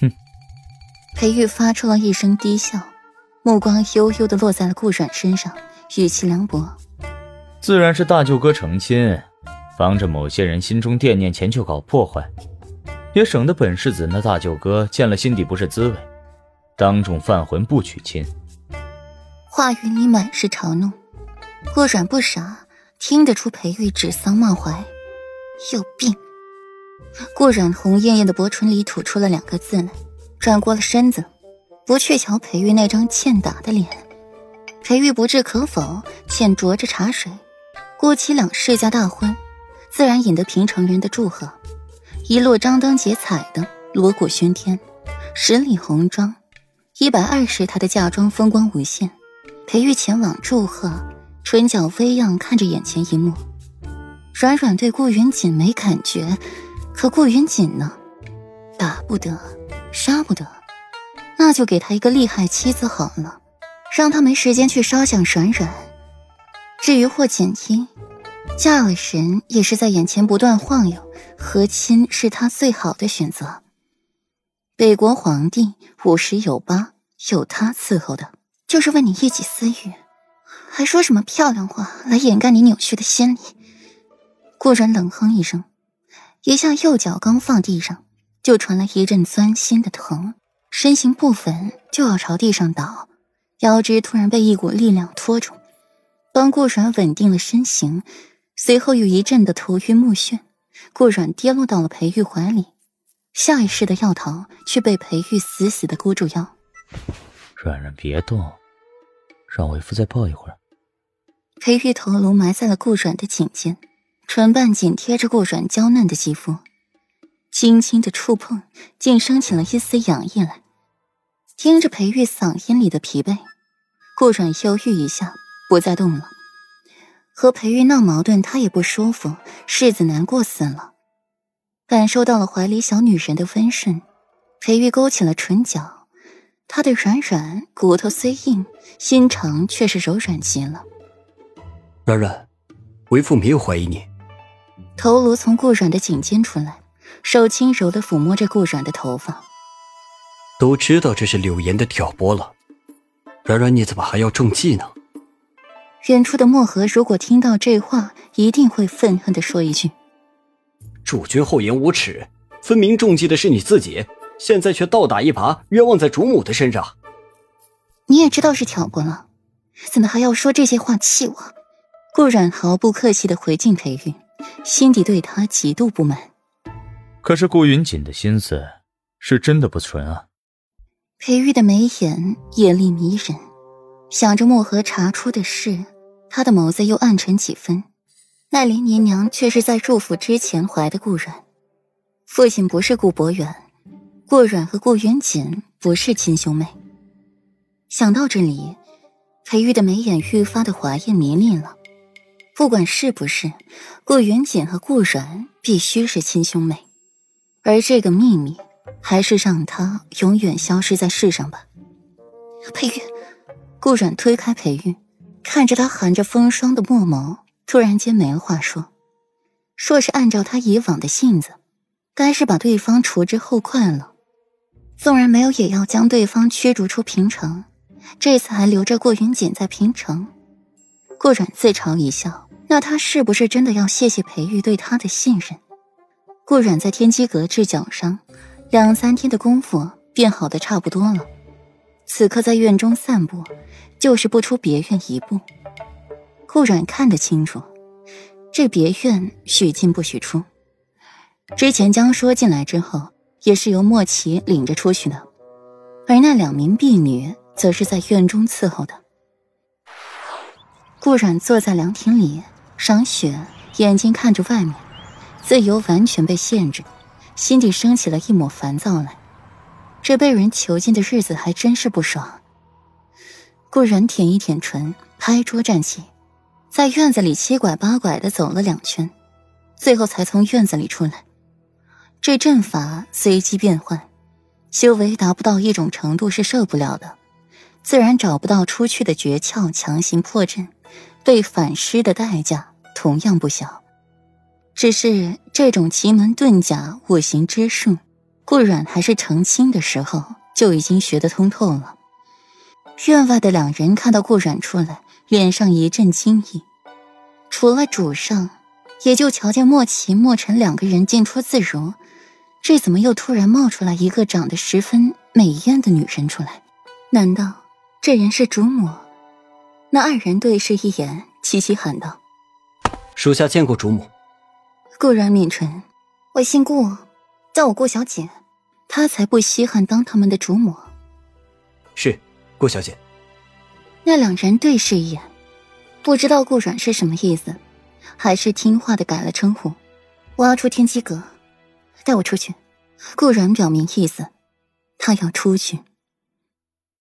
哼。裴玉发出了一声低笑，目光悠悠的落在了顾阮身上，语气凉薄：“自然是大舅哥成亲，防着某些人心中惦念前去搞破坏，也省得本世子那大舅哥见了心底不是滋味，当众犯浑不娶亲。”话语里满是嘲弄，顾阮不傻。听得出裴玉指桑骂槐，有病。顾染红艳艳的薄唇里吐出了两个字来，转过了身子，不去瞧裴玉那张欠打的脸。裴玉不置可否，浅酌着茶水。顾其两世家大婚，自然引得平城人的祝贺。一路张灯结彩的，锣鼓喧天，十里红妆，一百二十她的嫁妆风光无限。裴玉前往祝贺。唇角微漾，看着眼前一幕。软软对顾云锦没感觉，可顾云锦呢？打不得，杀不得，那就给他一个厉害妻子好了，让他没时间去烧香软软。至于霍锦衣，嫁了人也是在眼前不断晃悠，和亲是他最好的选择。北国皇帝五十有八，有他伺候的，就是为你一己私欲。还说什么漂亮话来掩盖你扭曲的心理？顾然冷哼一声，一下右脚刚放地上，就传来一阵钻心的疼，身形不稳就要朝地上倒，腰肢突然被一股力量拖住，帮顾然稳定了身形，随后又一阵的头晕目眩，顾软跌落到了裴玉怀里，下意识的要逃，却被裴玉死死的箍住腰。软软别动，让为夫再抱一会儿。裴玉头颅埋在了顾软的颈间，唇瓣紧贴着顾软娇嫩的肌肤，轻轻的触碰，竟升起了一丝痒意来。听着裴玉嗓音里的疲惫，顾软犹豫一下，不再动了。和裴玉闹矛盾，他也不舒服，世子难过死了。感受到了怀里小女人的温顺，裴玉勾起了唇角，他的软软骨头虽硬，心肠却是柔软极了。软软，为父没有怀疑你。头颅从顾软的颈间出来，手轻柔的抚摸着顾软的头发。都知道这是柳岩的挑拨了，软软，你怎么还要中计呢？远处的墨河如果听到这话，一定会愤恨的说一句：“主君厚颜无耻，分明中计的是你自己，现在却倒打一耙，冤枉在主母的身上。”你也知道是挑拨了，怎么还要说这些话气我？顾然毫不客气的回敬裴玉，心底对他极度不满。可是顾云锦的心思是真的不纯啊。裴玉的眉眼眼力迷人，想着墨河查出的事，他的眸子又暗沉几分。奈林年娘却是在祝福之前怀的顾阮，父亲不是顾博远，顾阮和顾云锦不是亲兄妹。想到这里，裴玉的眉眼愈发的华艳迷离了。不管是不是，顾云锦和顾阮必须是亲兄妹，而这个秘密，还是让他永远消失在世上吧。裴玉，顾阮推开裴玉，看着他含着风霜的墨眸，突然间没了话说。若是按照他以往的性子，该是把对方除之后快了。纵然没有，也要将对方驱逐出平城。这次还留着顾云锦在平城。顾阮自嘲一笑。那他是不是真的要谢谢裴玉对他的信任？顾阮在天机阁治脚伤，两三天的功夫便好的差不多了。此刻在院中散步，就是不出别院一步。顾阮看得清楚，这别院许进不许出。之前江说进来之后，也是由莫奇领着出去的，而那两名婢女则是在院中伺候的。顾阮坐在凉亭里。赏雪，眼睛看着外面，自由完全被限制，心底升起了一抹烦躁来。这被人囚禁的日子还真是不爽。顾然舔一舔唇，拍桌站起，在院子里七拐八拐的走了两圈，最后才从院子里出来。这阵法随机变换，修为达不到一种程度是受不了的，自然找不到出去的诀窍，强行破阵。被反噬的代价同样不小，只是这种奇门遁甲、五行之术，顾阮还是成亲的时候就已经学得通透了。院外的两人看到顾阮出来，脸上一阵惊异。除了主上，也就瞧见莫奇、莫尘两个人进出自如。这怎么又突然冒出来一个长得十分美艳的女人出来？难道这人是主母？那二人对视一眼，齐齐喊道：“属下见过主母。”顾然抿唇：“我姓顾，叫我顾小姐。”他才不稀罕当他们的主母。是。顾小姐，那两人对视一眼，不知道顾阮是什么意思，还是听话的改了称呼。我要出天机阁，带我出去。顾然表明意思，他要出去。